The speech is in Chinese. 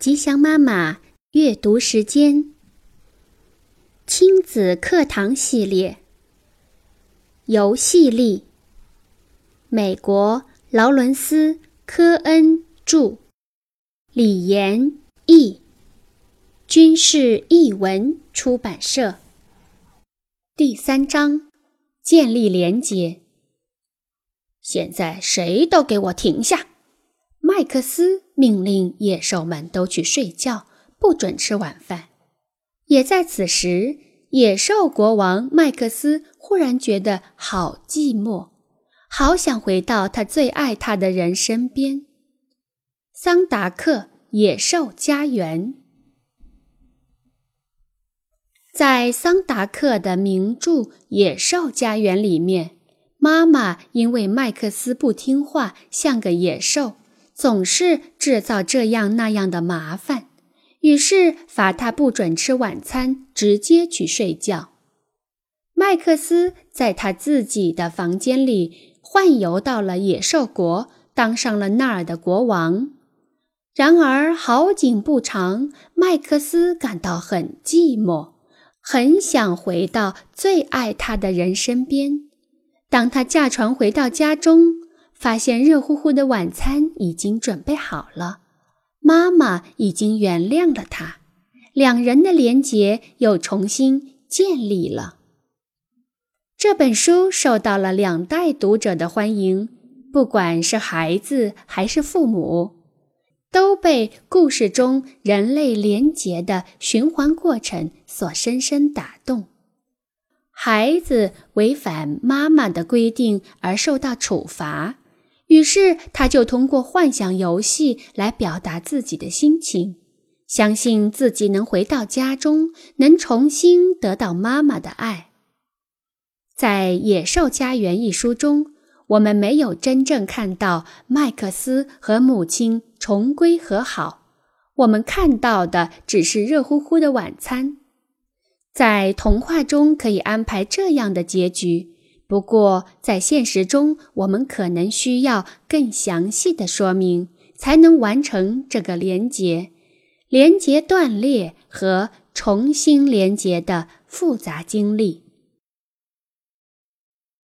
吉祥妈妈阅读时间，亲子课堂系列，游戏力。美国劳伦斯·科恩著，李延译，军事译文出版社。第三章，建立连结。现在谁都给我停下！麦克斯命令野兽们都去睡觉，不准吃晚饭。也在此时，野兽国王麦克斯忽然觉得好寂寞，好想回到他最爱他的人身边——桑达克野兽家园。在桑达克的名著《野兽家园》里面，妈妈因为麦克斯不听话，像个野兽。总是制造这样那样的麻烦，于是罚他不准吃晚餐，直接去睡觉。麦克斯在他自己的房间里幻游到了野兽国，当上了那儿的国王。然而好景不长，麦克斯感到很寂寞，很想回到最爱他的人身边。当他驾船回到家中。发现热乎乎的晚餐已经准备好了，妈妈已经原谅了他，两人的连结又重新建立了。这本书受到了两代读者的欢迎，不管是孩子还是父母，都被故事中人类连结的循环过程所深深打动。孩子违反妈妈的规定而受到处罚。于是，他就通过幻想游戏来表达自己的心情，相信自己能回到家中，能重新得到妈妈的爱。在《野兽家园》一书中，我们没有真正看到麦克斯和母亲重归和好，我们看到的只是热乎乎的晚餐。在童话中可以安排这样的结局。不过，在现实中，我们可能需要更详细的说明，才能完成这个连接、连接断裂和重新连接的复杂经历。